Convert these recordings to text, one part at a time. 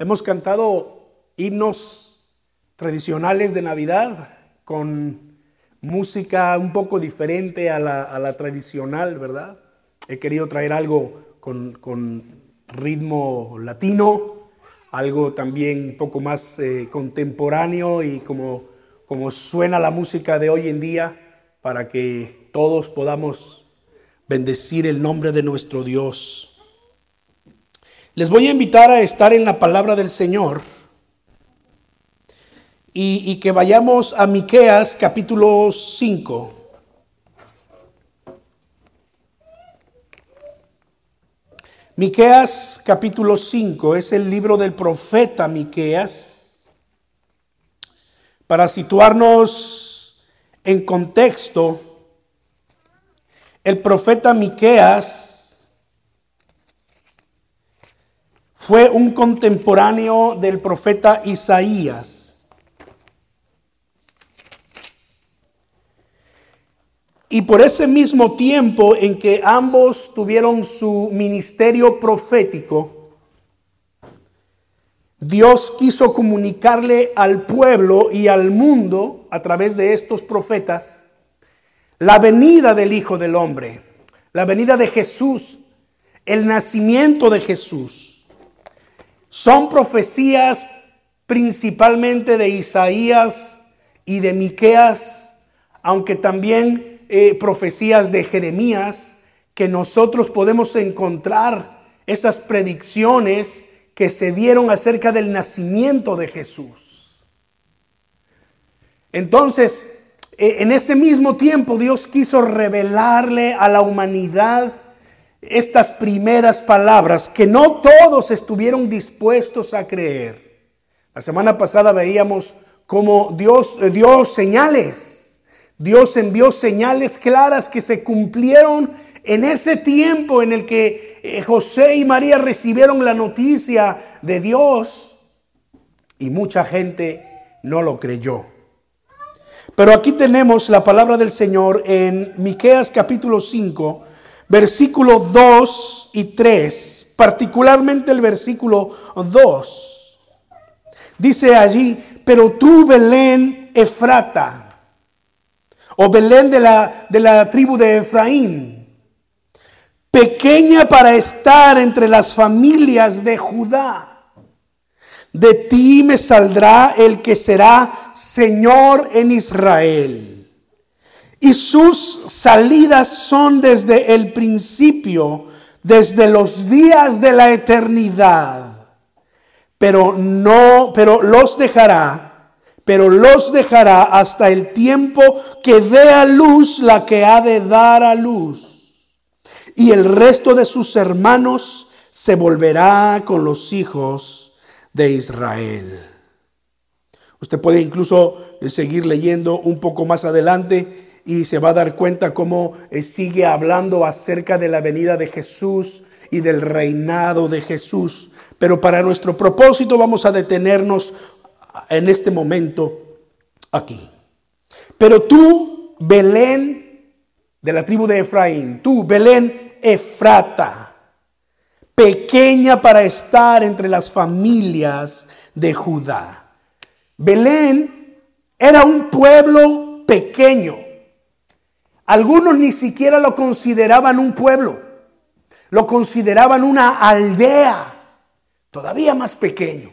Hemos cantado himnos tradicionales de Navidad con música un poco diferente a la, tradicional, ¿verdad? He querido traer algo con, ritmo latino, algo también un poco más eh, contemporáneo y como, como suena la música de hoy en día para que todos podamos bendecir el nombre de nuestro Dios. Les voy a invitar a estar en la palabra del Señor y, que vayamos a Miqueas capítulo 5. Miqueas capítulo 5 es el libro del profeta Miqueas. Para situarnos en contexto, el profeta Miqueas fue un contemporáneo del profeta Isaías. Y por ese mismo tiempo en que ambos tuvieron su ministerio profético, Dios quiso comunicarle al pueblo y al mundo a través de estos profetas la venida del Hijo del Hombre, la venida de Jesús, el nacimiento de Jesús. Son profecías principalmente de Isaías y de Miqueas, aunque también eh, profecías de Jeremías, que nosotros podemos encontrar esas predicciones que se dieron acerca del nacimiento de Jesús. Entonces, eh, en ese mismo tiempo Dios quiso revelarle a la humanidad estas primeras palabras que no todos estuvieron dispuestos a creer. La semana pasada veíamos cómo Dios eh, dio señales. Dios envió señales claras que se cumplieron en ese tiempo en el que eh, José y María recibieron la noticia de Dios y mucha gente no lo creyó. Pero aquí tenemos la palabra del Señor en Miqueas capítulo 5, versículos 2 y 3, particularmente el versículo 2. Dice allí, pero tú Belén Efrata, o Belén de la, de la tribu de Efraín, pequeña para estar entre las familias de Judá. De ti me saldrá el que será Señor en Israel y sus salidas son desde el principio, desde los días de la eternidad. Pero no, pero los dejará, pero los dejará hasta el tiempo que dé a luz la que ha de dar a luz. Y el resto de sus hermanos se volverá con los hijos de Israel. Usted puede incluso seguir leyendo un poco más adelante y se va a dar cuenta cómo eh, sigue hablando acerca de la venida de Jesús y del reinado de Jesús. Pero para nuestro propósito vamos a detenernos en este momento aquí. Pero tú, Belén, de la tribu de Efraín, tú, Belén Efrata, pequeña para estar entre las familias de Judá. Belén era un pueblo pequeño algunos ni siquiera lo consideraban un pueblo, lo consideraban una aldea, todavía más pequeño,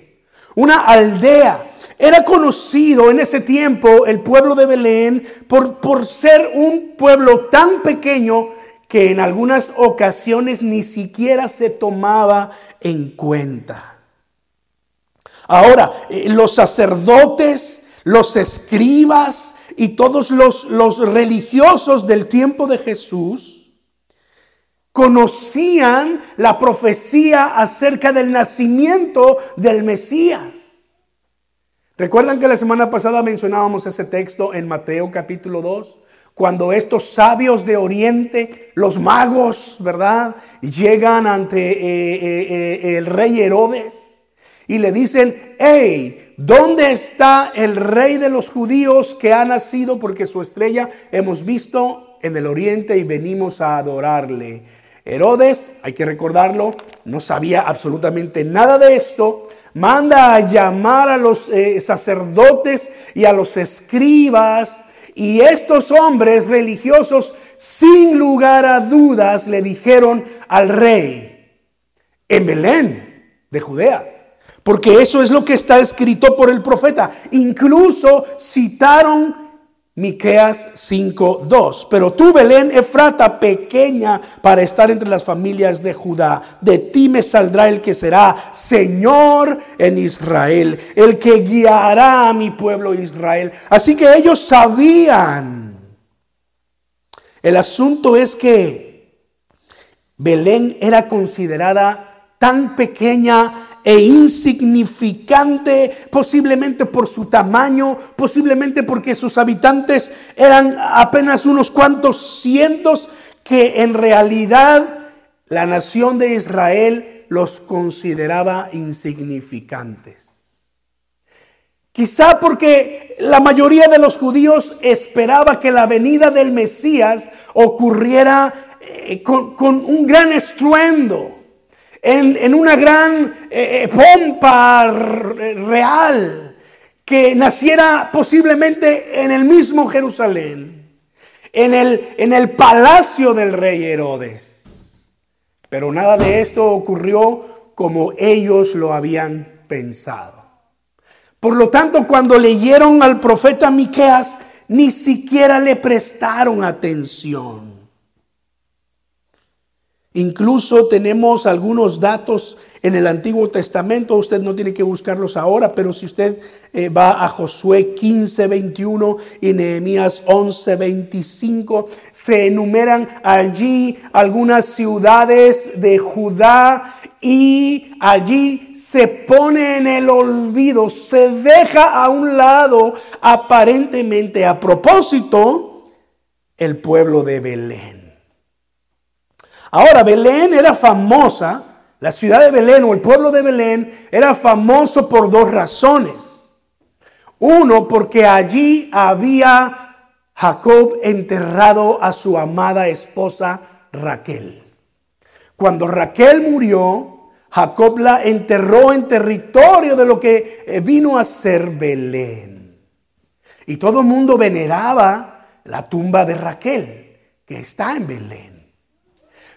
una aldea. Era conocido en ese tiempo el pueblo de Belén por, por ser un pueblo tan pequeño que en algunas ocasiones ni siquiera se tomaba en cuenta. Ahora, eh, los sacerdotes, los escribas, y todos los, los religiosos del tiempo de Jesús conocían la profecía acerca del nacimiento del Mesías. ¿Recuerdan que la semana pasada mencionábamos ese texto en Mateo capítulo 2? Cuando estos sabios de Oriente, los magos, ¿verdad? Llegan ante eh, eh, eh, el rey Herodes y le dicen, hey, ¿dónde está el rey de los judíos que ha nacido? Porque su estrella hemos visto en el oriente y venimos a adorarle. Herodes, hay que recordarlo, no sabía absolutamente nada de esto, manda a llamar a los eh, sacerdotes y a los escribas. Y estos hombres religiosos, sin lugar a dudas, le dijeron al rey, en Belén de Judea. Porque eso es lo que está escrito por el profeta. Incluso citaron Miqueas 5:2. Pero tú, Belén, Efrata, pequeña para estar entre las familias de Judá, de ti me saldrá el que será Señor en Israel, el que guiará a mi pueblo Israel. Así que ellos sabían. El asunto es que Belén era considerada tan pequeña e insignificante, posiblemente por su tamaño, posiblemente porque sus habitantes eran apenas unos cuantos cientos, que en realidad la nación de Israel los consideraba insignificantes. Quizá porque la mayoría de los judíos esperaba que la venida del Mesías ocurriera eh, con, con un gran estruendo en, una gran eh, eh, pompa real, que naciera posiblemente en el mismo Jerusalén, en el, en el palacio del rey Herodes. Pero nada de esto ocurrió como ellos lo habían pensado. Por lo tanto, cuando leyeron al profeta Miqueas, ni siquiera le prestaron atención. Incluso tenemos algunos datos en el Antiguo Testamento, usted no tiene que buscarlos ahora, pero si usted eh, va a Josué 15, 21 y Nehemías 11, 25, se enumeran allí algunas ciudades de Judá y allí se pone en el olvido, se deja a un lado aparentemente a propósito el pueblo de Belén. Ahora, Belén era famosa, la ciudad de Belén o el pueblo de Belén era famoso por dos razones. Uno, porque allí había Jacob enterrado a su amada esposa Raquel. Cuando Raquel murió, Jacob la enterró en territorio de lo que eh, vino a ser Belén. Y todo el mundo veneraba la tumba de Raquel, que está en Belén.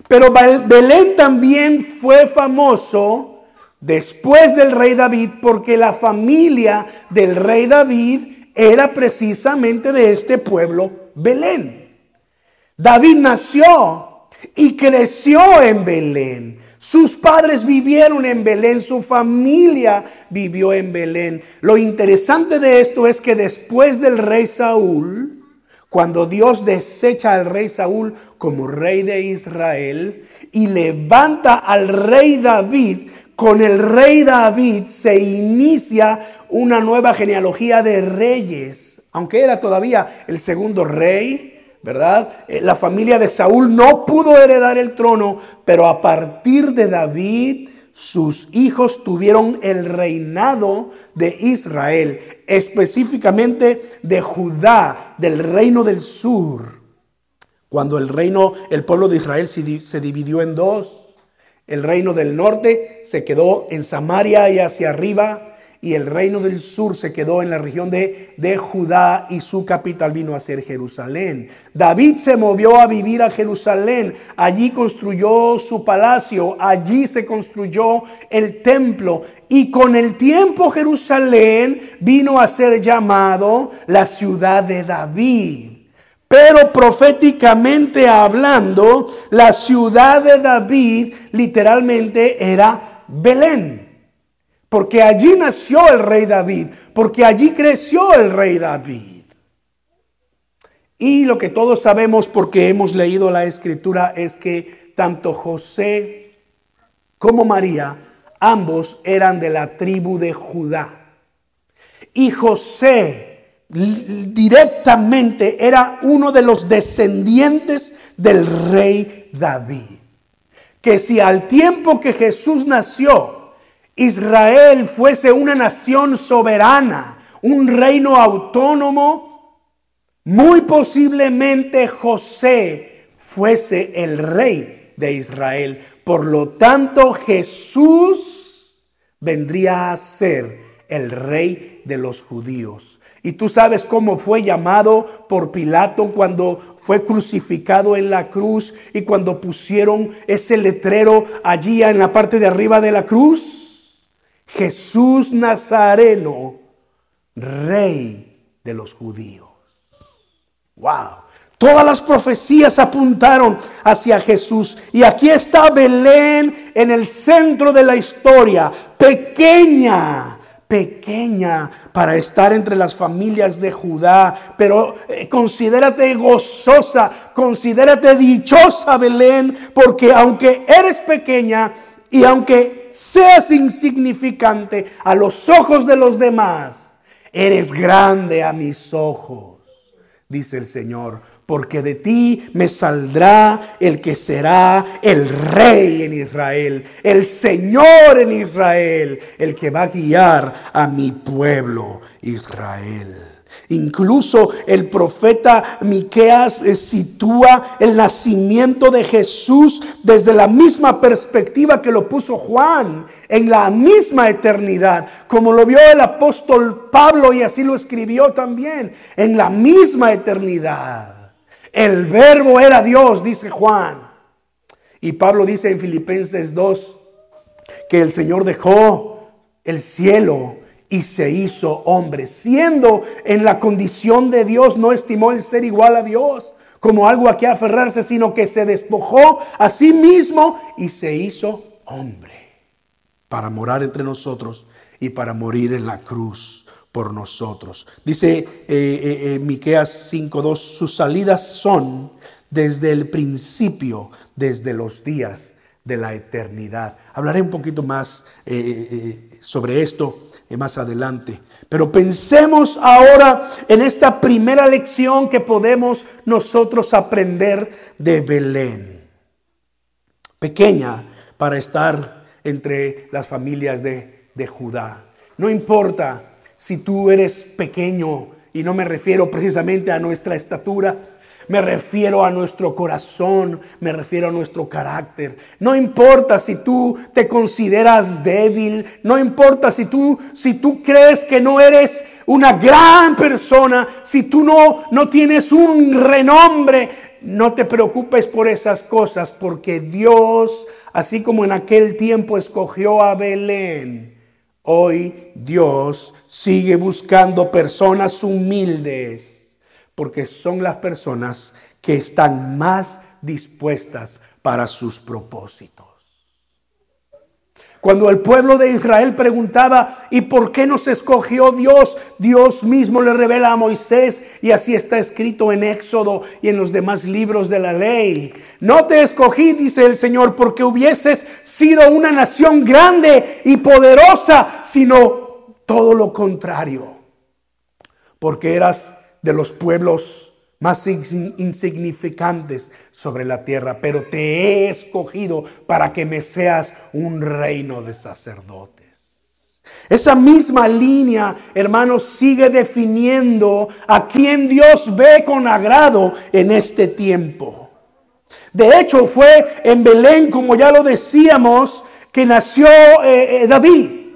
Pero Belén también fue famoso después del rey David porque la familia del rey David era precisamente de este pueblo Belén. David nació y creció en Belén. Sus padres vivieron en Belén, su familia vivió en Belén. Lo interesante de esto es que después del rey Saúl, cuando Dios desecha al rey Saúl como rey de Israel y levanta al rey David, con el rey David se inicia una nueva genealogía de reyes, aunque era todavía el segundo rey. ¿Verdad? Eh, la familia de Saúl no pudo heredar el trono, pero a partir de David sus hijos tuvieron el reinado de Israel, específicamente de Judá, del reino del sur. Cuando el reino, el pueblo de Israel se dividió en dos, el reino del norte se quedó en Samaria y hacia arriba, y el reino del sur se quedó en la región de, de, Judá y su capital vino a ser Jerusalén. David se movió a vivir a Jerusalén, allí construyó su palacio, allí se construyó el templo y con el tiempo Jerusalén vino a ser llamado la ciudad de David. Pero proféticamente hablando, la ciudad de David literalmente era Belén. Porque allí nació el rey David, porque allí creció el rey David. Y lo que todos sabemos porque hemos leído la escritura es que tanto José como María, ambos eran de la tribu de Judá. Y José directamente era uno de los descendientes del rey David. Que si al tiempo que Jesús nació, Israel fuese una nación soberana, un reino autónomo, muy posiblemente José fuese el rey de Israel. Por lo tanto, Jesús vendría a ser el rey de los judíos. Y tú sabes cómo fue llamado por Pilato cuando fue crucificado en la cruz y cuando pusieron ese letrero allí en la parte de arriba de la cruz. Jesús Nazareno, rey de los judíos. Wow. Todas las profecías apuntaron hacia Jesús. Y aquí está Belén en el centro de la historia, pequeña, pequeña para estar entre las familias de Judá. Pero eh, considérate gozosa, considérate dichosa Belén, porque aunque eres pequeña y aunque seas insignificante a los ojos de los demás, eres grande a mis ojos dice el Señor, porque de ti me saldrá el que será el rey en Israel, el Señor en Israel, el que va a guiar a mi pueblo Israel. Incluso el profeta Miqueas eh, sitúa el nacimiento de Jesús desde la misma perspectiva que lo puso Juan, en la misma eternidad, como lo vio el apóstol Pablo y así lo escribió también, en la misma eternidad. El verbo era Dios, dice Juan. Y Pablo dice en Filipenses 2 que el Señor dejó el cielo y se hizo hombre. Siendo en la condición de Dios, no estimó el ser igual a Dios como algo a que aferrarse, sino que se despojó a sí mismo y se hizo hombre para morar entre nosotros y para morir en la cruz por nosotros. Dice eh, eh, eh Miqueas 5:2, sus salidas son desde el principio, desde los días de la eternidad. Hablaré un poquito más eh, sobre esto más adelante. Pero pensemos ahora en esta primera lección que podemos nosotros aprender de Belén. Pequeña para estar entre las familias de, de Judá. No importa si tú eres pequeño, y no me refiero precisamente a nuestra estatura, me refiero a nuestro corazón, me refiero a nuestro carácter. No importa si tú te consideras débil, no importa si tú si tú crees que no eres una gran persona, si tú no no tienes un renombre, no te preocupes por esas cosas porque Dios, así como en aquel tiempo escogió a Belén, hoy Dios sigue buscando personas humildes porque son las personas que están más dispuestas para sus propósitos. Cuando el pueblo de Israel preguntaba, ¿y por qué nos escogió Dios? Dios mismo le revela a Moisés y así está escrito en Éxodo y en los demás libros de la ley. No te escogí, dice el Señor, porque hubieses sido una nación grande y poderosa, sino todo lo contrario, porque eras de los pueblos más insignificantes sobre la tierra, pero te he escogido para que me seas un reino de sacerdotes. Esa misma línea, hermanos, sigue definiendo a quien Dios ve con agrado en este tiempo. De hecho, fue en Belén, como ya lo decíamos, que nació eh, eh, David.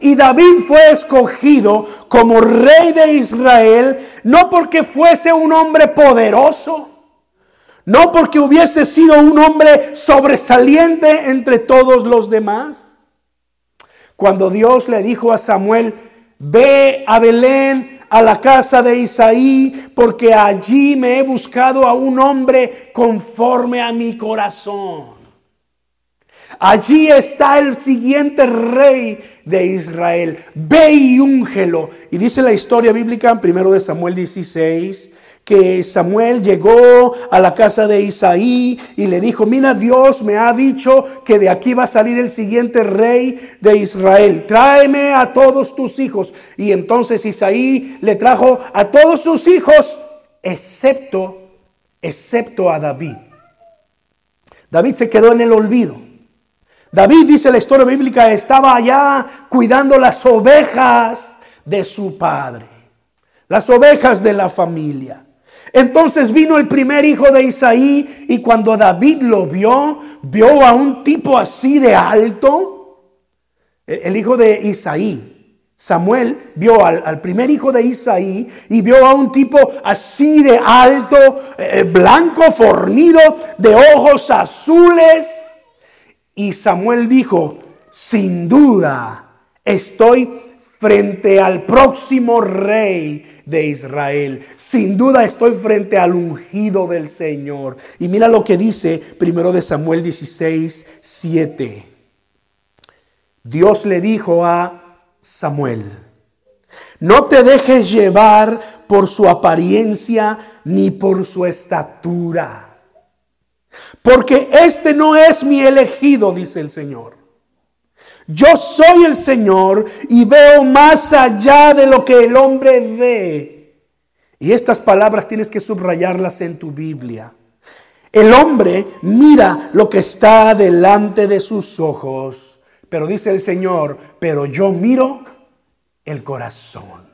Y David fue escogido como rey de Israel, no porque fuese un hombre poderoso, no porque hubiese sido un hombre sobresaliente entre todos los demás. Cuando Dios le dijo a Samuel, ve a Belén, a la casa de Isaí, porque allí me he buscado a un hombre conforme a mi corazón. Allí está el siguiente rey de Israel. Ve y úngelo. Y dice la historia bíblica en primero de Samuel 16 que Samuel llegó a la casa de Isaí y le dijo, mira, Dios me ha dicho que de aquí va a salir el siguiente rey de Israel. Tráeme a todos tus hijos. Y entonces Isaí le trajo a todos sus hijos, excepto, excepto a David. David se quedó en el olvido. David, dice la historia bíblica, estaba allá cuidando las ovejas de su padre, las ovejas de la familia. Entonces vino el primer hijo de Isaí y cuando David lo vio, vio a un tipo así de alto, el hijo de Isaí. Samuel vio al, primer hijo de Isaí y vio a un tipo así de alto, eh, blanco, fornido, de ojos azules. Y Samuel dijo, sin duda, estoy frente al próximo rey de Israel. Sin duda estoy frente al ungido del Señor. Y mira lo que dice primero de Samuel 16, 7. Dios le dijo a Samuel. No te dejes llevar por su apariencia ni por su estatura. Porque este no es mi elegido, dice el Señor. Yo soy el Señor y veo más allá de lo que el hombre ve. Y estas palabras tienes que subrayarlas en tu Biblia. El hombre mira lo que está delante de sus ojos pero dice el Señor, pero yo miro el corazón.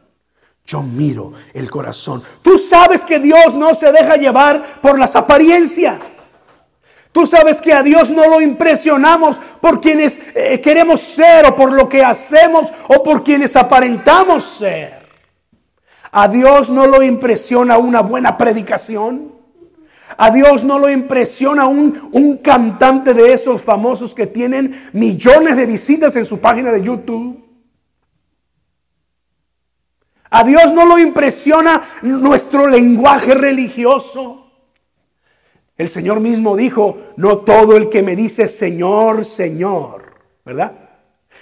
Yo miro el corazón. Tú sabes que Dios no se deja llevar por las apariencias. Tú sabes que a Dios no lo impresionamos por quienes eh, queremos ser o por lo que hacemos o por quienes aparentamos ser. A Dios no lo impresiona una buena predicación. A Dios no lo impresiona un, un cantante de esos famosos que tienen millones de visitas en su página de YouTube. A Dios no lo impresiona nuestro lenguaje religioso. El Señor mismo dijo, no todo el que me dice Señor, Señor, ¿verdad?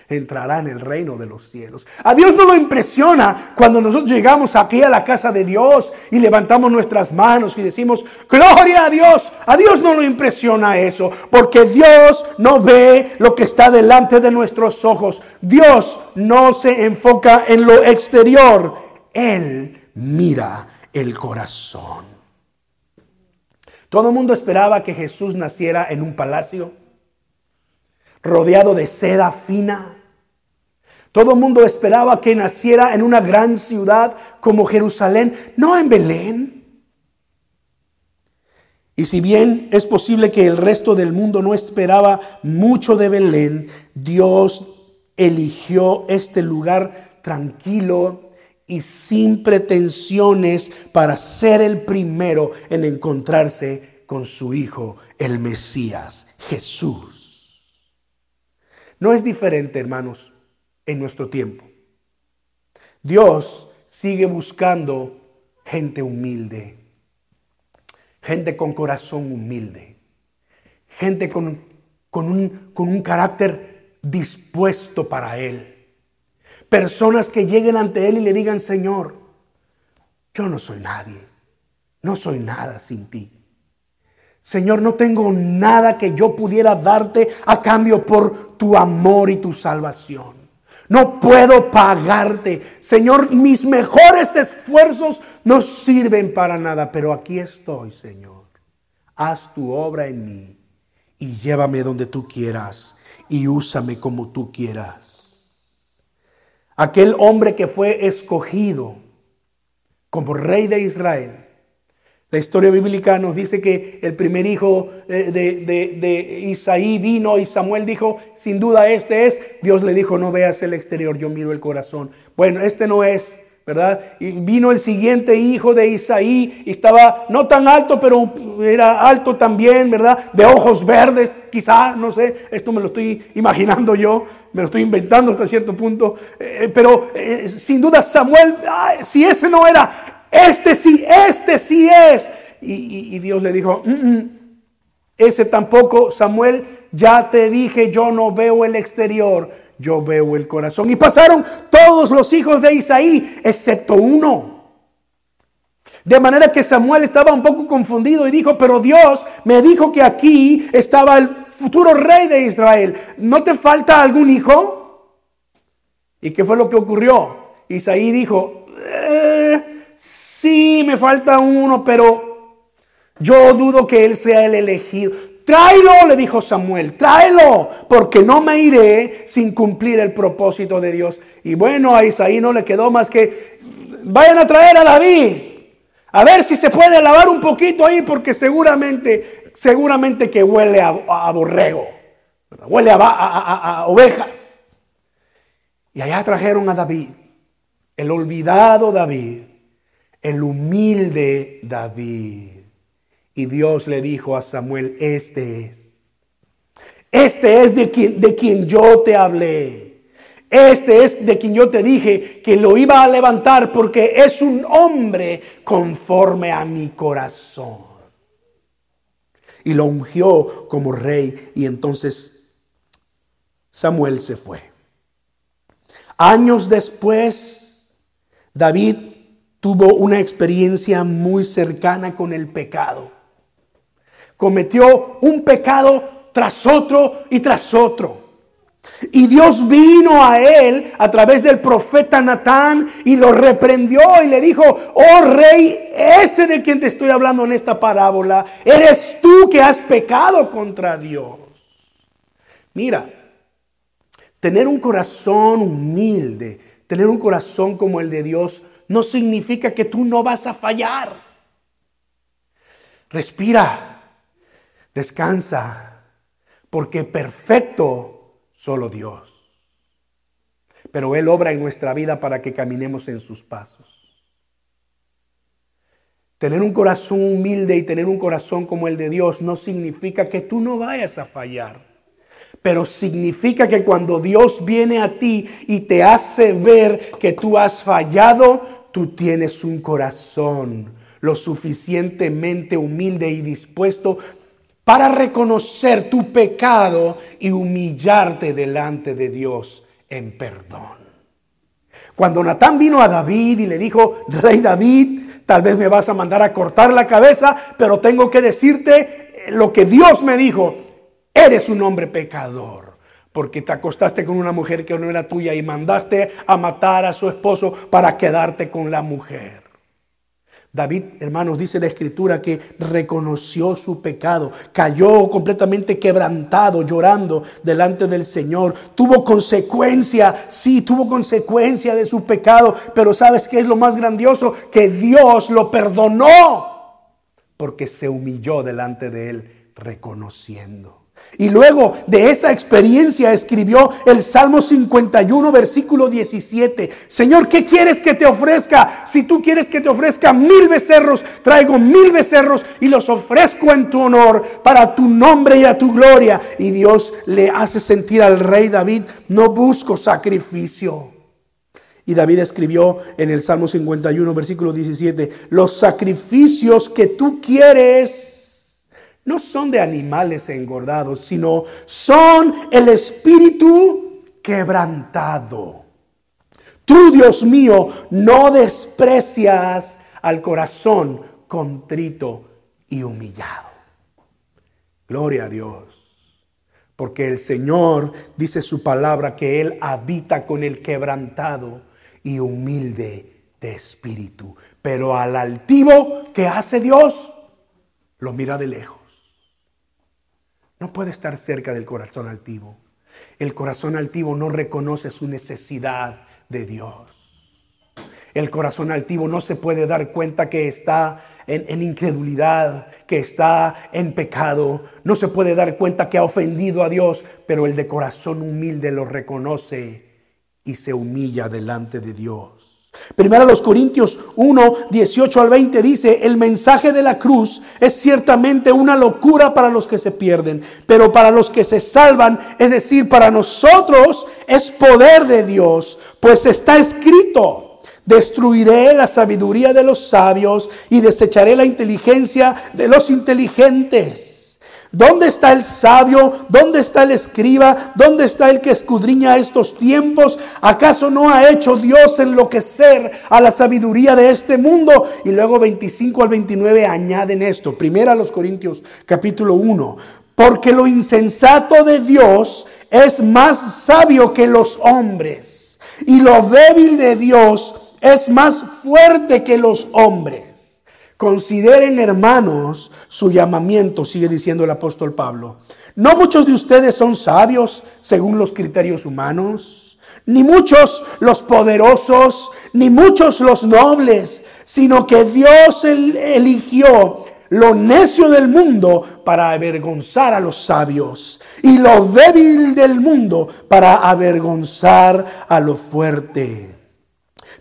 entrará en el reino de los cielos. A Dios no lo impresiona cuando nosotros llegamos aquí a la casa de Dios y levantamos nuestras manos y decimos, gloria a Dios. A Dios no lo impresiona eso, porque Dios no ve lo que está delante de nuestros ojos. Dios no se enfoca en lo exterior. Él mira el corazón. Todo el mundo esperaba que Jesús naciera en un palacio, rodeado de seda fina todo el mundo esperaba que naciera en una gran ciudad como Jerusalén, no en Belén. Y si bien es posible que el resto del mundo no esperaba mucho de Belén, Dios eligió este lugar tranquilo y sin pretensiones para ser el primero en encontrarse con su Hijo, el Mesías, Jesús. No es diferente, hermanos en nuestro tiempo. Dios sigue buscando gente humilde, gente con corazón humilde, gente con, con, un, carácter dispuesto para Él. Personas que lleguen ante Él y le digan, Señor, yo no soy nadie, no soy nada sin ti. Señor, no tengo nada que yo pudiera darte a cambio por tu amor y tu salvación. No puedo pagarte. Señor, mis mejores esfuerzos no sirven para nada, pero aquí estoy, Señor. Haz tu obra en mí y llévame donde tú quieras y úsame como tú quieras. Aquel hombre que fue escogido como rey de Israel la historia bíblica nos dice que el primer hijo eh, de, Isaí vino y Samuel dijo, sin duda este es. Dios le dijo, no veas el exterior, yo miro el corazón. Bueno, este no es, Y vino el siguiente hijo de Isaí y estaba no tan alto, pero era alto también, ¿verdad? De ojos verdes, quizá, no sé, esto me lo estoy imaginando yo, me lo estoy inventando hasta cierto punto. Eh, pero eh, sin duda Samuel, si ese no era este sí, este sí es. Y, Dios le dijo, mm, mm, ese tampoco, Samuel, ya te dije, yo no veo el exterior, yo veo el corazón. Y pasaron todos los hijos de Isaí, excepto uno. De manera que Samuel estaba un poco confundido y dijo, pero Dios me dijo que aquí estaba el futuro rey de Israel. ¿No te falta algún hijo? ¿Y qué fue lo que ocurrió? Isaí dijo, eh, sí, me falta uno, pero yo dudo que él sea el elegido. Tráelo, le dijo Samuel, tráelo, porque no me iré sin cumplir el propósito de Dios. Y bueno, a Isaí no le quedó más que, vayan a traer a David, a ver si se puede lavar un poquito ahí, porque seguramente, seguramente que huele a, borrego, huele a ovejas. Y allá trajeron a David, el olvidado David, el humilde David. Y Dios le dijo a Samuel, este es. Este es de quien, de quien yo te hablé. Este es de quien yo te dije que lo iba a levantar porque es un hombre conforme a mi corazón. Y lo ungió como rey y entonces Samuel se fue. Años después, David tuvo una experiencia muy cercana con el pecado cometió un pecado tras otro y tras otro. Y Dios vino a él a través del profeta Natán y lo reprendió y le dijo, oh rey, ese de quien te estoy hablando en esta parábola, eres tú que has pecado contra Dios. Mira, tener un corazón humilde, tener un corazón como el de Dios, no significa que tú no vas a fallar. Respira, Descansa, porque perfecto solo Dios. Pero Él obra en nuestra vida para que caminemos en sus pasos. Tener un corazón humilde y tener un corazón como el de Dios no significa que tú no vayas a fallar. Pero significa que cuando Dios viene a ti y te hace ver que tú has fallado, tú tienes un corazón lo suficientemente humilde y dispuesto para reconocer tu pecado y humillarte delante de Dios en perdón. Cuando Natán vino a David y le dijo, Rey David, tal vez me vas a mandar a cortar la cabeza, pero tengo que decirte lo que Dios me dijo, eres un hombre pecador. Porque te acostaste con una mujer que no era tuya y mandaste a matar a su esposo para quedarte con la mujer. David, hermanos, dice la escritura que reconoció su pecado, cayó completamente quebrantado, llorando delante del Señor. Tuvo consecuencia, sí, tuvo consecuencia de su pecado, pero ¿sabes qué es lo más grandioso? Que Dios lo perdonó porque se humilló delante de él reconociendo. Y luego de esa experiencia escribió el Salmo 51, versículo 17. Señor, ¿qué quieres que te ofrezca? Si tú quieres que te ofrezca mil becerros, traigo mil becerros y los ofrezco en tu honor, para tu nombre y a tu gloria. Y Dios le hace sentir al rey David, no busco sacrificio. Y David escribió en el Salmo 51, versículo 17, los sacrificios que tú quieres no son de animales engordados, sino son el espíritu quebrantado. Tú, Dios mío, no desprecias al corazón contrito y humillado. Gloria a Dios. Porque el Señor dice su palabra que Él habita con el quebrantado y humilde de espíritu. Pero al altivo que hace Dios, lo mira de lejos. No puede estar cerca del corazón altivo. El corazón altivo no reconoce su necesidad de Dios. El corazón altivo no se puede dar cuenta que está en, incredulidad, que está en pecado. No se puede dar cuenta que ha ofendido a Dios, pero el de corazón humilde lo reconoce y se humilla delante de Dios. Primero los Corintios 1, 18 al 20 dice, el mensaje de la cruz es ciertamente una locura para los que se pierden, pero para los que se salvan, es decir, para nosotros es poder de Dios, pues está escrito, destruiré la sabiduría de los sabios y desecharé la inteligencia de los inteligentes. ¿Dónde está el sabio? ¿Dónde está el escriba? ¿Dónde está el que escudriña estos tiempos? ¿Acaso no ha hecho Dios enloquecer a la sabiduría de este mundo? Y luego 25 al 29 añaden esto. Primero a los Corintios capítulo 1. Porque lo insensato de Dios es más sabio que los hombres. Y lo débil de Dios es más fuerte que los hombres. Consideren, hermanos, su llamamiento, sigue diciendo el apóstol Pablo. No muchos de ustedes son sabios según los criterios humanos, ni muchos los poderosos, ni muchos los nobles, sino que Dios eligió lo necio del mundo para avergonzar a los sabios y lo débil del mundo para avergonzar a lo fuerte.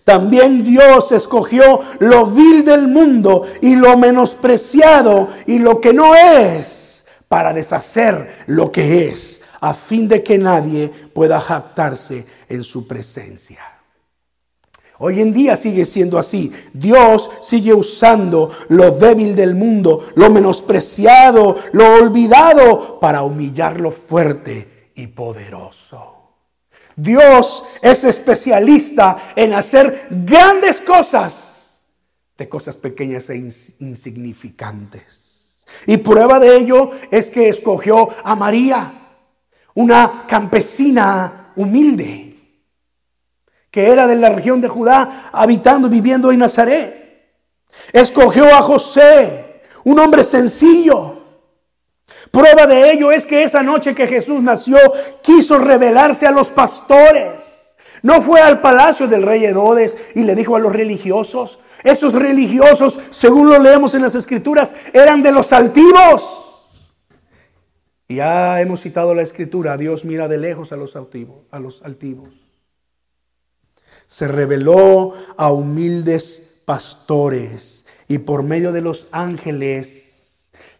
También Dios escogió lo vil del mundo y lo menospreciado y lo que no es para deshacer lo que es, a fin de que nadie pueda jactarse en su presencia. Hoy en día sigue siendo así. Dios sigue usando lo débil del mundo, lo menospreciado, lo olvidado, para humillar lo fuerte y poderoso. Dios es especialista en hacer grandes cosas de cosas pequeñas e insignificantes. Y prueba de ello es que escogió a María, una campesina humilde que era de la región de Judá, habitando, viviendo en Nazaret. Escogió a José, un hombre sencillo. Prueba de ello es que esa noche que Jesús nació, quiso revelarse a los pastores. No fue al palacio del rey Herodes y le dijo a los religiosos. Esos religiosos, según lo leemos en las escrituras, eran de los altivos. Ya hemos citado la escritura, Dios mira de lejos a los altivos, a los altivos se reveló a humildes pastores y por medio de los ángeles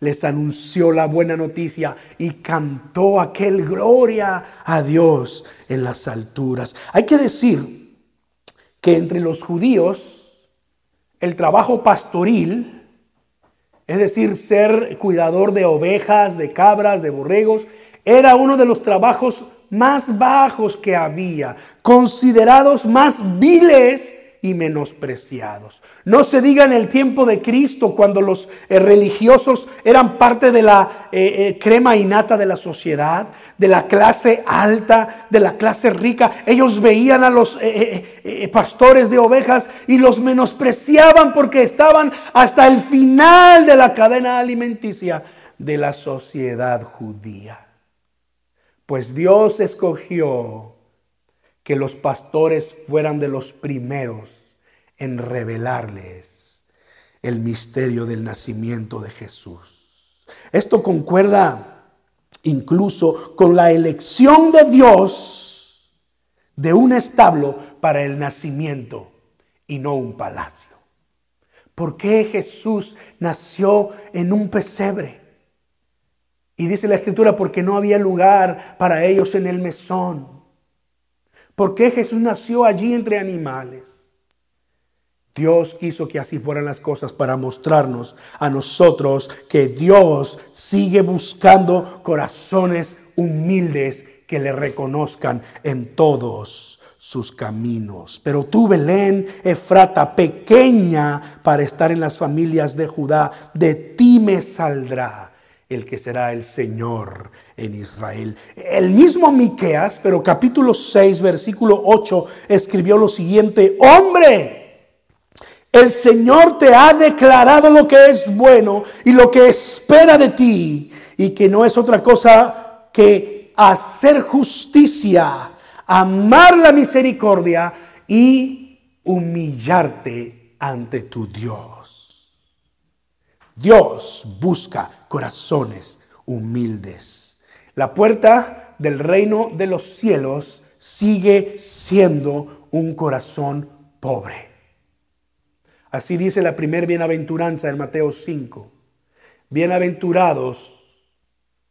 les anunció la buena noticia y cantó aquel gloria a Dios en las alturas. Hay que decir que entre los judíos el trabajo pastoril, es decir, ser cuidador de ovejas, de cabras, de borregos, era uno de los trabajos más bajos que había, considerados más viles y menospreciados. No se diga en el tiempo de Cristo, cuando los eh, religiosos eran parte de la eh, eh, crema innata de la sociedad, de la clase alta, de la clase rica. Ellos veían a los pastores de ovejas y los menospreciaban porque estaban hasta el final de la cadena alimenticia de la sociedad judía. Pues Dios escogió que los pastores fueran de los primeros en revelarles el misterio del nacimiento de Jesús. Esto concuerda incluso con la elección de Dios de un establo para el nacimiento y no un palacio. ¿Por qué Jesús nació en un pesebre? Y dice la escritura, porque no había lugar para ellos en el mesón. ¿Por qué Jesús nació allí entre animales? Dios quiso que así fueran las cosas para mostrarnos a nosotros que Dios sigue buscando corazones humildes que le reconozcan en todos sus caminos. Pero tú, Belén, Efrata, pequeña para estar en las familias de Judá, de ti me saldrá el que será el Señor en Israel. El mismo Miqueas, pero capítulo 6, versículo 8, escribió lo siguiente: Hombre, el Señor te ha declarado lo que es bueno y lo que espera de ti, y que no es otra cosa que hacer justicia, amar la misericordia y humillarte ante tu Dios. Dios busca corazones humildes. La puerta del reino de los cielos sigue siendo un corazón pobre. Así dice la primer bienaventuranza en Mateo 5. Bienaventurados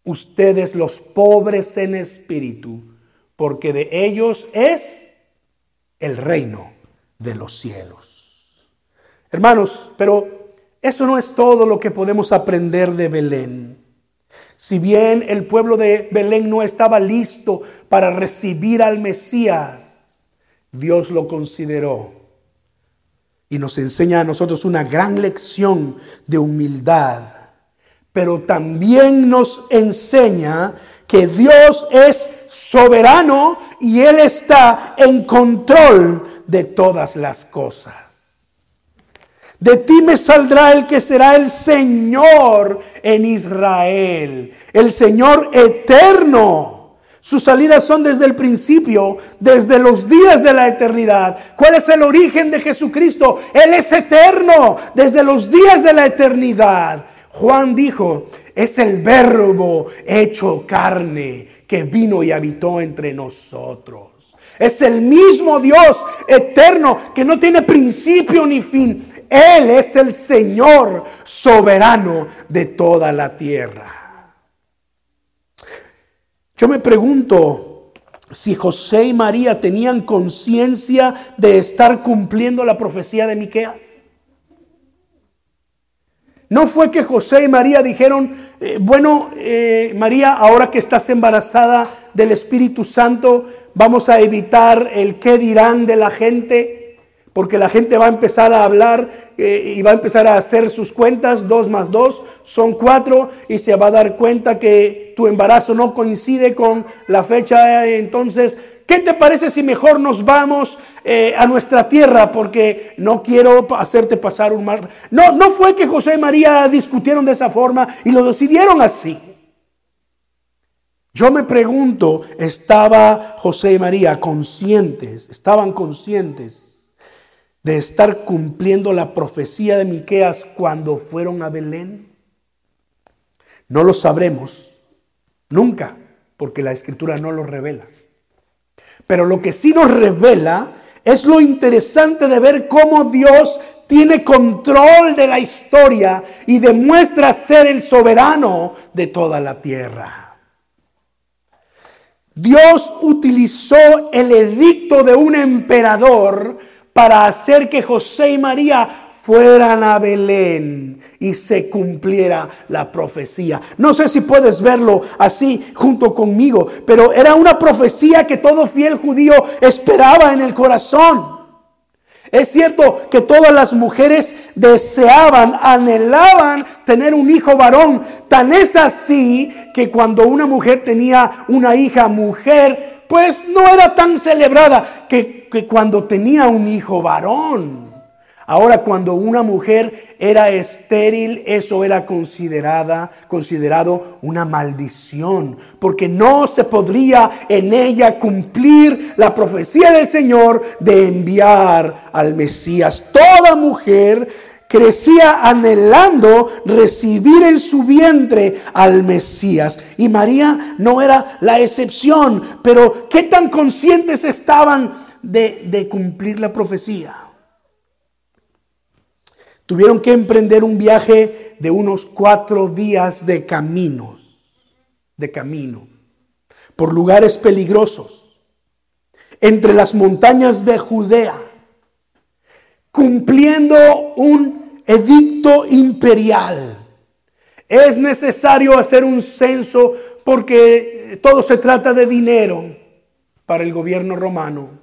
ustedes los pobres en espíritu, porque de ellos es el reino de los cielos. Hermanos, pero eso no es todo lo que podemos aprender de Belén. Si bien el pueblo de Belén no estaba listo para recibir al Mesías, Dios lo consideró y nos enseña a nosotros una gran lección de humildad, pero también nos enseña que Dios es soberano y Él está en control de todas las cosas. De ti me saldrá el que será el Señor en Israel, el Señor eterno. Sus salidas son desde el principio, desde los días de la eternidad. ¿Cuál es el origen de Jesucristo? Él es eterno, desde los días de la eternidad. Juan dijo, es el verbo hecho carne que vino y habitó entre nosotros. Es el mismo Dios eterno que no tiene principio ni fin. Él es el Señor soberano de toda la tierra. Yo me pregunto si José y María tenían conciencia de estar cumpliendo la profecía de Miqueas. No fue que José y María dijeron, eh, bueno, eh, María, ahora que estás embarazada del Espíritu Santo, vamos a evitar el qué dirán de la gente porque la gente va a empezar a hablar eh, y va a empezar a hacer sus cuentas, dos más dos son cuatro, y se va a dar cuenta que tu embarazo no coincide con la fecha. Entonces, ¿qué te parece si mejor nos vamos eh, a nuestra tierra? Porque no quiero hacerte pasar un mal. No, no fue que José y María discutieron de esa forma y lo decidieron así. Yo me pregunto, ¿estaba José y María conscientes? ¿Estaban conscientes? De estar cumpliendo la profecía de Miqueas cuando fueron a Belén? No lo sabremos nunca, porque la escritura no lo revela. Pero lo que sí nos revela es lo interesante de ver cómo Dios tiene control de la historia y demuestra ser el soberano de toda la tierra. Dios utilizó el edicto de un emperador para hacer que José y María fueran a Belén y se cumpliera la profecía. No sé si puedes verlo así junto conmigo, pero era una profecía que todo fiel judío esperaba en el corazón. Es cierto que todas las mujeres deseaban, anhelaban tener un hijo varón. Tan es así que cuando una mujer tenía una hija mujer, pues no era tan celebrada que, cuando tenía un hijo varón. Ahora, cuando una mujer era estéril, eso era considerada, considerado una maldición, porque no se podría en ella cumplir la profecía del Señor de enviar al Mesías. Toda mujer crecía anhelando recibir en su vientre al Mesías. Y María no era la excepción, pero ¿qué tan conscientes estaban de, cumplir la profecía? Tuvieron que emprender un viaje de unos cuatro días de caminos, de camino, por lugares peligrosos, entre las montañas de Judea, cumpliendo un edicto imperial. Es necesario hacer un censo porque todo se trata de dinero para el gobierno romano.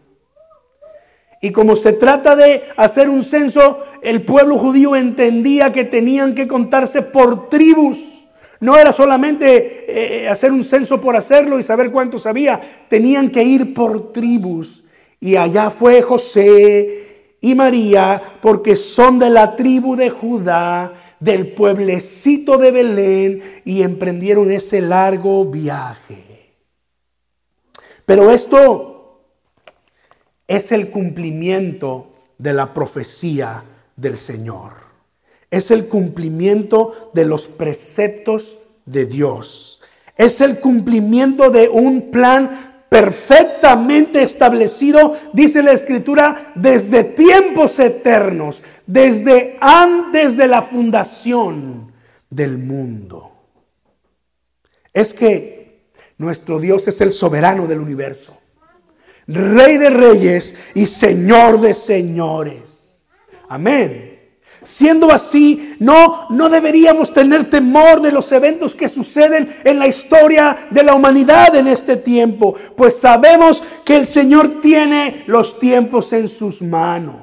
Y como se trata de hacer un censo, el pueblo judío entendía que tenían que contarse por tribus. No era solamente eh, hacer un censo por hacerlo y saber cuántos había, tenían que ir por tribus. Y allá fue José y María, porque son de la tribu de Judá, del pueblecito de Belén, y emprendieron ese largo viaje. Pero esto es el cumplimiento de la profecía del Señor. Es el cumplimiento de los preceptos de Dios. Es el cumplimiento de un plan perfectamente establecido, dice la escritura, desde tiempos eternos, desde antes de la fundación del mundo. Es que nuestro Dios es el soberano del universo, rey de reyes y señor de señores. Amén. Siendo así, no, no deberíamos tener temor de los eventos que suceden en la historia de la humanidad en este tiempo, pues sabemos que el Señor tiene los tiempos en sus manos.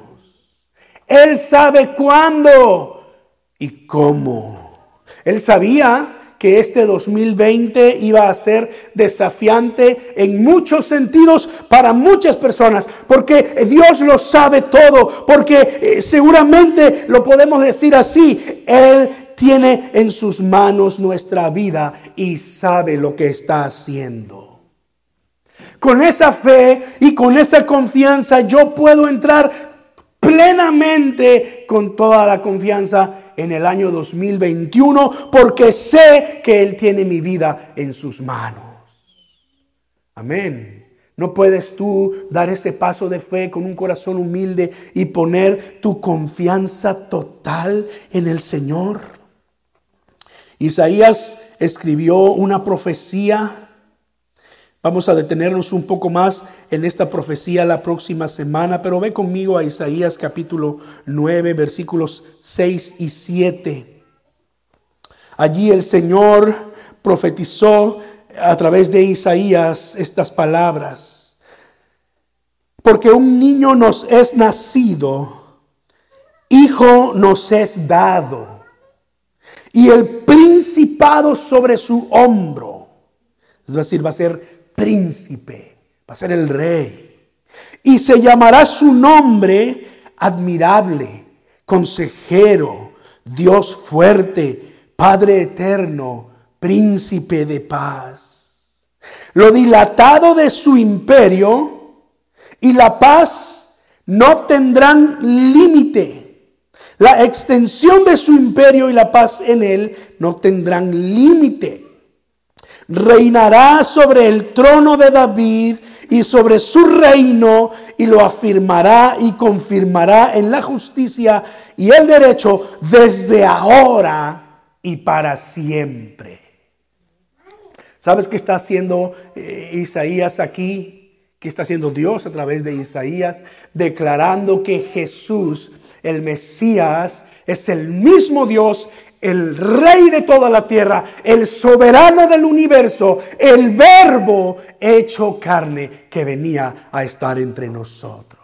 Él sabe cuándo y cómo. Él sabía que este 2020 iba a ser desafiante en muchos sentidos para muchas personas, porque Dios lo sabe todo, porque eh, seguramente lo podemos decir así, Él tiene en sus manos nuestra vida y sabe lo que está haciendo. Con esa fe y con esa confianza yo puedo entrar plenamente con toda la confianza en el año 2021 porque sé que Él tiene mi vida en sus manos. Amén. No puedes tú dar ese paso de fe con un corazón humilde y poner tu confianza total en el Señor. Isaías escribió una profecía Vamos a detenernos un poco más en esta profecía la próxima semana, pero ve conmigo a Isaías capítulo 9, versículos 6 y 7. Allí el Señor profetizó a través de Isaías estas palabras. Porque un niño nos es nacido, hijo nos es dado, y el principado sobre su hombro. Es decir, va a ser príncipe, va a ser el rey. Y se llamará su nombre admirable, consejero, Dios fuerte, Padre eterno, príncipe de paz. Lo dilatado de su imperio y la paz no tendrán límite. La extensión de su imperio y la paz en él no tendrán límite reinará sobre el trono de David y sobre su reino y lo afirmará y confirmará en la justicia y el derecho desde ahora y para siempre. ¿Sabes qué está haciendo eh, Isaías aquí? ¿Qué está haciendo Dios a través de Isaías? Declarando que Jesús, el Mesías, es el mismo Dios el rey de toda la tierra, el soberano del universo, el verbo hecho carne que venía a estar entre nosotros.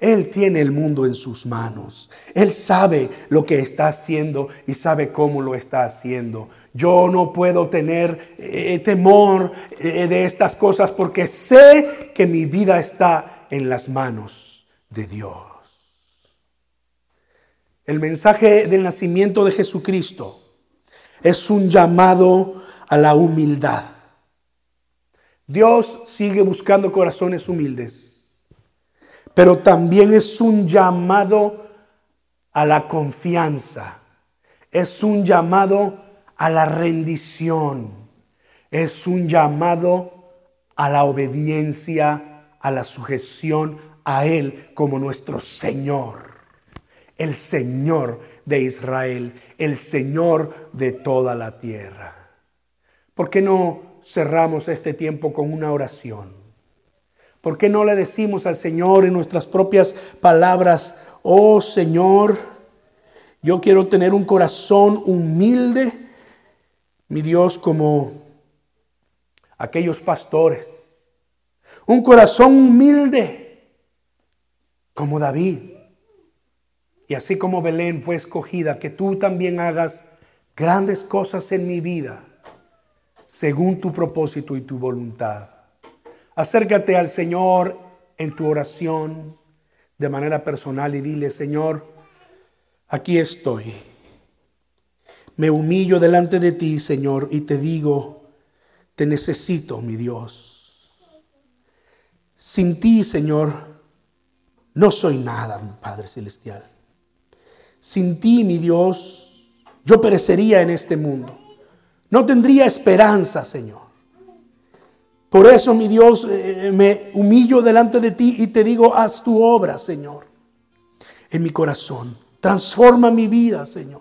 Él tiene el mundo en sus manos. Él sabe lo que está haciendo y sabe cómo lo está haciendo. Yo no puedo tener eh, temor eh, de estas cosas porque sé que mi vida está en las manos de Dios. El mensaje del nacimiento de Jesucristo es un llamado a la humildad. Dios sigue buscando corazones humildes, pero también es un llamado a la confianza, es un llamado a la rendición, es un llamado a la obediencia, a la sujeción a Él como nuestro Señor el Señor de Israel, el Señor de toda la tierra. ¿Por qué no cerramos este tiempo con una oración? ¿Por qué no le decimos al Señor en nuestras propias palabras, oh Señor, yo quiero tener un corazón humilde, mi Dios, como aquellos pastores, un corazón humilde como David y así como Belén fue escogida, que tú también hagas grandes cosas en mi vida, según tu propósito y tu voluntad. Acércate al Señor en tu oración de manera personal y dile, Señor, aquí estoy. Me humillo delante de ti, Señor, y te digo, te necesito, mi Dios. Sin ti, Señor, no soy nada, Padre Celestial. Sin ti, mi Dios, yo perecería en este mundo. No tendría esperanza, Señor. Por eso, mi Dios, eh, me humillo delante de ti y te digo, haz tu obra, Señor, en mi corazón. Transforma mi vida, Señor.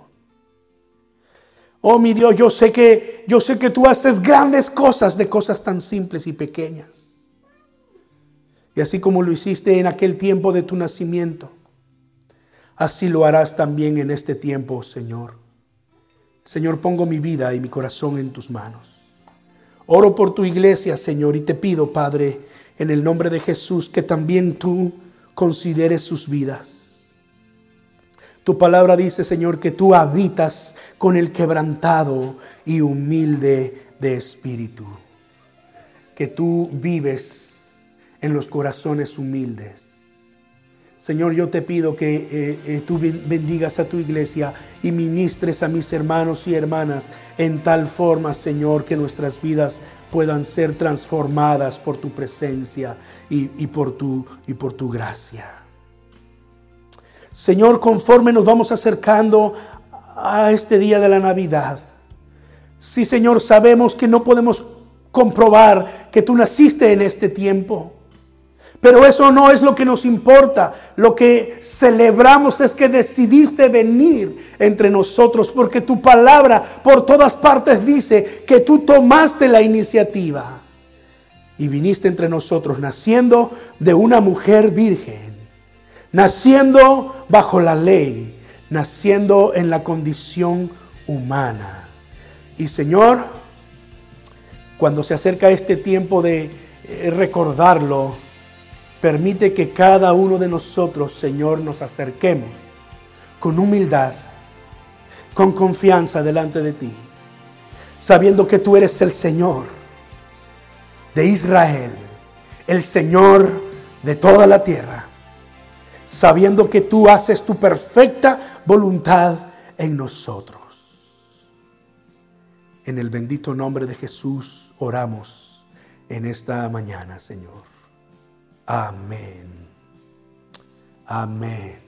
Oh, mi Dios, yo sé que yo sé que tú haces grandes cosas de cosas tan simples y pequeñas. Y así como lo hiciste en aquel tiempo de tu nacimiento, así lo harás también en este tiempo, Señor. Señor, pongo mi vida y mi corazón en tus manos. Oro por tu iglesia, Señor, y te pido, Padre, en el nombre de Jesús, que también tú consideres sus vidas. Tu palabra dice, Señor, que tú habitas con el quebrantado y humilde de espíritu. Que tú vives en los corazones humildes Señor, yo te pido que eh, eh, tú bendigas a tu iglesia y ministres a mis hermanos y hermanas en tal forma, Señor, que nuestras vidas puedan ser transformadas por tu presencia y, por, tu, y por tu gracia. Señor, conforme nos vamos acercando a este día de la Navidad, sí, Señor, sabemos que no podemos comprobar que tú naciste en este tiempo. Pero eso no es lo que nos importa. Lo que celebramos es que decidiste venir entre nosotros porque tu palabra por todas partes dice que tú tomaste la iniciativa y viniste entre nosotros naciendo de una mujer virgen, naciendo bajo la ley, naciendo en la condición humana. Y Señor, cuando se acerca este tiempo de eh, recordarlo, Permite que cada uno de nosotros, Señor, nos acerquemos con humildad, con confianza delante de ti, sabiendo que tú eres el Señor de Israel, el Señor de toda la tierra, sabiendo que tú haces tu perfecta voluntad en nosotros. En el bendito nombre de Jesús oramos en esta mañana, Señor. Amén. Amén.